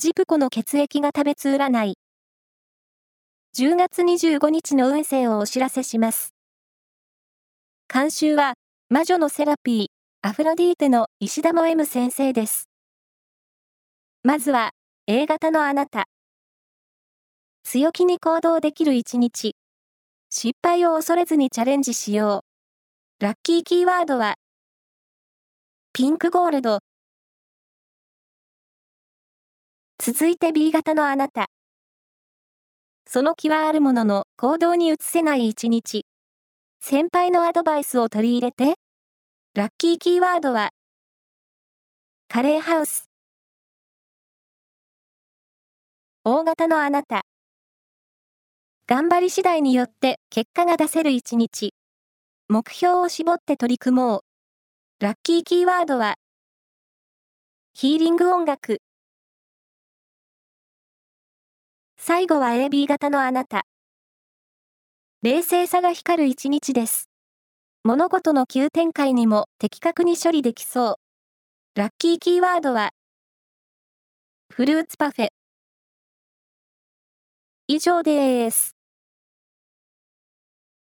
ジプコの血液が食べつ占い。10月25日の運勢をお知らせします。監修は、魔女のセラピー、アフロディーテの石田も M 先生です。まずは、A 型のあなた。強気に行動できる一日。失敗を恐れずにチャレンジしよう。ラッキーキーワードは、ピンクゴールド。続いて B 型のあなた。その気はあるものの行動に移せない一日。先輩のアドバイスを取り入れて。ラッキーキーワードは、カレーハウス。大型のあなた。頑張り次第によって結果が出せる一日。目標を絞って取り組もう。ラッキーキーワードは、ヒーリング音楽。最後は AB 型のあなた。冷静さが光る一日です。物事の急展開にも的確に処理できそう。ラッキーキーワードは、フルーツパフェ。以上です。